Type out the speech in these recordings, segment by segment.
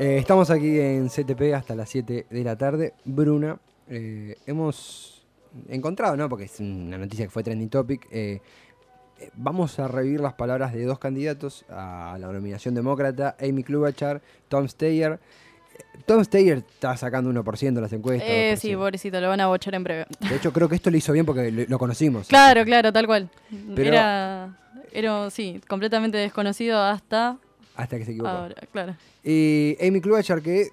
Eh, estamos aquí en CTP hasta las 7 de la tarde. Bruna, eh, hemos encontrado, ¿no? Porque es una noticia que fue trending topic. eh, vamos a revivir las palabras de dos candidatos a la nominación demócrata, Amy Klobuchar, Tom Steyer. Tom Steyer está sacando 1% en las encuestas. Eh, 2%. sí, pobrecito, lo van a bochar en breve. De hecho, creo que esto lo hizo bien porque lo, lo conocimos. Claro, claro, tal cual. Pero- Era, era, sí, completamente desconocido hasta Hasta que se equivocó. ahora, claro. Y Amy Klobuchar, que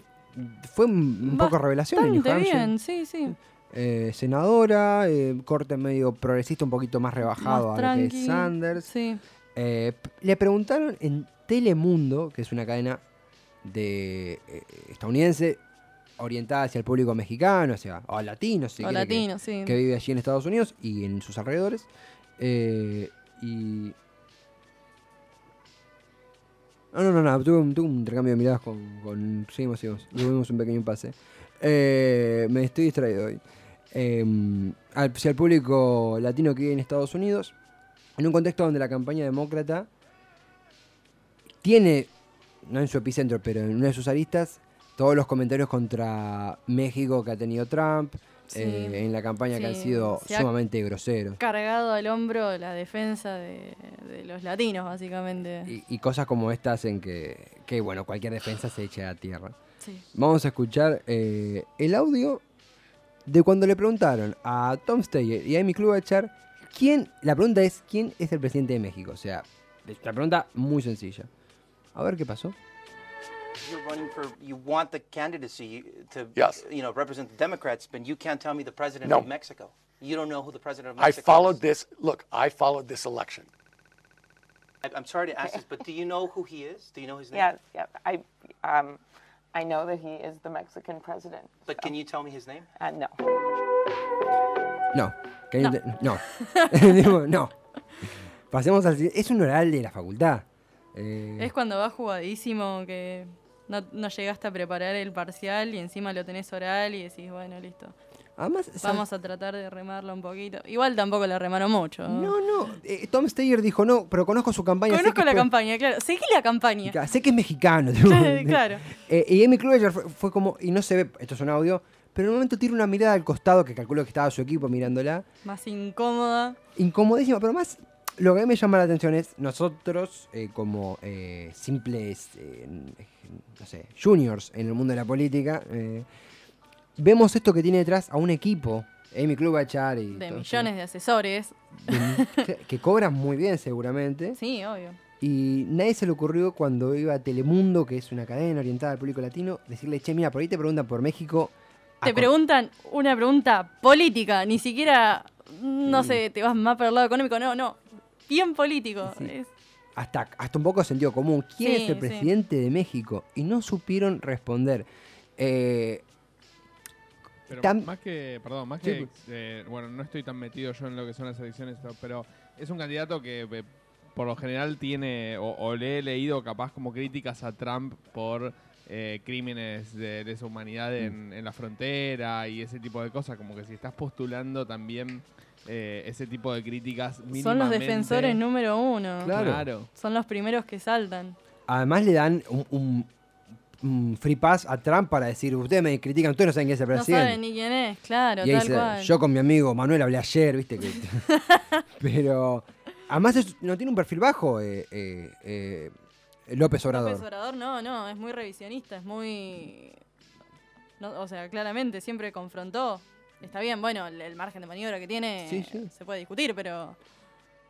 fue un, un poco revelación en New Hampshire. bien, sí, sí. Eh, senadora, eh, corte medio progresista, un poquito más rebajado Más a lo que es Sanders. Sí. Eh, le preguntaron en Telemundo, que es una cadena de estadounidense orientada hacia el público mexicano, hacia o latino, si o quiere, que- latino, sí. que, vive allí en Estados Unidos y en sus alrededores. Y. No, no, no, no, tuve un, tuve intercambio de miradas con. con seguimos, seguimos. Tuvimos un pequeño pase. Eh, me estoy distraído hoy. Eh, al, hacia el público latino que vive en Estados Unidos, en un contexto donde la campaña demócrata tiene, no en su epicentro, pero en una de sus aristas, todos los comentarios contra México que ha tenido Trump, Sí. eh, en la campaña que han sido se ha- sumamente groseros. Cargado al hombro la defensa de, de los latinos, básicamente. Y, y cosas como estas en que, que, bueno, cualquier defensa se eche a tierra. Sí. Vamos a escuchar eh, el audio de cuando le preguntaron a Tom Steyer y a Amy Klobuchar quién, la pregunta es quién es el presidente de México. O sea, una pregunta muy sencilla. A ver qué pasó. You're running for, you want the candidacy to, Yes. you know, represent the Democrats, but you can't tell me the president No. of Mexico. You don't know who the president of Mexico I followed is. this. Look, I followed this election. I- I'm sorry to ask this, but do you know who he is? Do you know his name? Yes, yeah. I, um, I know that he is the Mexican president. But can you tell me his name? Uh, no. No. que no. te- No. Digo, no. Pasemos al. Es un oral de la facultad. Eh, Es cuando vas jugadísimo que no, no llegaste a preparar el parcial y encima lo tenés oral y decís, bueno, listo. además, Vamos a tratar de remarlo un poquito. Igual tampoco la remaron mucho. No, no. eh, Tom Steyer dijo no, pero conozco su campaña. sé Conozco que la campaña, claro. Seguí la campaña. Claro, Sé que es mexicano. claro. Eh, y Amy Klobuchar fue, fue como, y no se ve, esto es un audio, pero en un momento tira una mirada al costado, que calculo que estaba su equipo mirándola, Más incómoda. incomodísima, pero más, lo que a mí me llama la atención es, nosotros, eh, como eh, simples, eh, no sé, juniors en el mundo de la política, vemos esto que tiene detrás a un equipo, Amy Klobuchar y... De todo millones de asesores. de- que cobran muy bien seguramente. Sí, obvio. Y nadie se le ocurrió cuando iba a Telemundo, que es una cadena orientada al público latino, decirle, che, mira, por ahí te preguntan por México. Te preguntan una pregunta política, ni siquiera, no sé, te vas más para el lado económico, no, no. Bien político. Sí. Es- Hasta, hasta un poco sentido común. ¿Quién Sí, es el sí. presidente de México? Y no supieron responder. Eh, Pero más que, perdón, más Sí, que, eh, bueno, no estoy tan metido yo en lo que son las elecciones, pero es un candidato que eh, por lo general tiene, o, o le he leído capaz como críticas a Trump por eh, crímenes de lesa humanidad en, en la frontera y ese tipo de cosas, como que si estás postulando también eh, ese tipo de críticas son los defensores número uno. Claro. Claro. Son los primeros que saltan. además le dan un, un- un free pass a Trump para decir, ustedes me critican, ustedes no saben quién es el No presidente. saben ni quién es, claro, y ahí tal dice, cual. yo con mi amigo Manuel hablé ayer, viste que... Pero además es- no tiene un perfil bajo eh, eh, eh, López Obrador. López Obrador no, no, es muy revisionista, es muy... no, o sea, claramente siempre confrontó. Está bien, bueno, el, el margen de maniobra que tiene Sí, sí. se puede discutir, pero...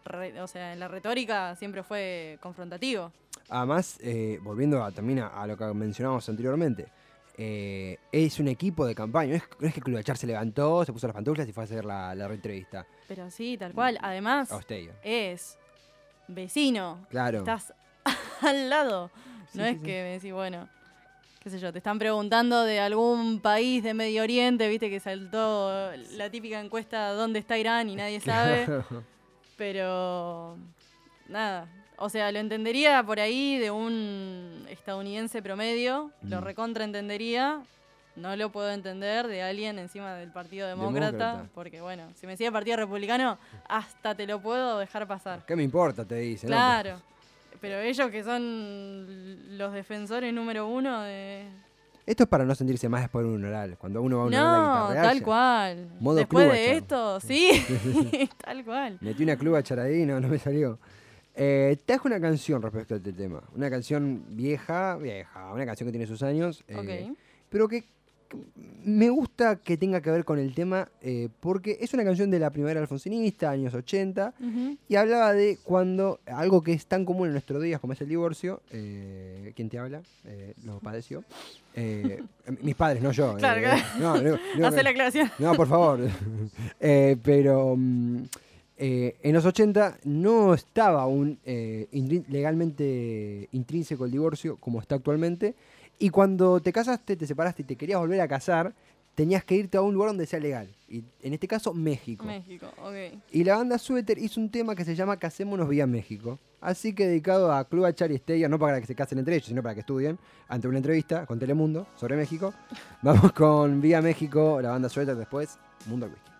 re- o sea, en la retórica siempre fue confrontativo. Además, eh, volviendo a- también a, a lo que mencionábamos anteriormente, eh, es un equipo de campaña. No es, no es que Klobuchar se levantó, se puso las pantuflas y fue a hacer la, la entrevista. Pero sí, tal cual. Además, es vecino. Claro. Estás al lado. Sí, no es que decís, bueno, qué sé yo, te están preguntando de algún país de Medio Oriente, viste que saltó la típica encuesta ¿dónde está Irán? y nadie sabe. Pero nada. O sea, lo entendería por ahí de un estadounidense promedio, lo Mm. recontra entendería. No lo puedo entender de alguien encima del Partido Demócrata, Demócrata. porque bueno, si me decía Partido Republicano, hasta te lo puedo dejar pasar. ¿Qué me importa? Te dice. ¿no? Claro. Pero ellos que son los defensores número uno de... Esto es para no sentirse más después de un oral. Cuando uno va a una oral de No, tal ya- cual. Modo Después club, de esto, sí, tal cual. Metí una cluba charadí, no, no me salió. Eh, traje una canción respecto a este tema. Una canción vieja, vieja, una canción que tiene sus años. eh, Ok. pero que me gusta que tenga que ver con el tema eh, porque es una canción de la primavera alfonsinista, años 80, Ujú. y hablaba de cuando algo que es tan común en nuestros días como es el divorcio, eh, ¿quién te habla? Eh, lo padeció. Eh, mis padres, no yo. Claro, claro. no, no, no, Hace la aclaración. no, por favor. Pero mm, en los 80 no estaba intrin- legalmente intrínseco el divorcio como está actualmente. Y cuando te casaste, te separaste y te querías volver a casar, tenías que irte a un lugar donde sea legal. Y en este caso, México. México, ok. Y la banda Suéter hizo un tema que se llama Casémonos Vía México. Así que dedicado a Club Achar y Stella, no para que se casen entre ellos, sino para que estudien, ante una entrevista con Telemundo sobre México. Vamos con Vía México, la banda Suéter después, Mundo al Whisky.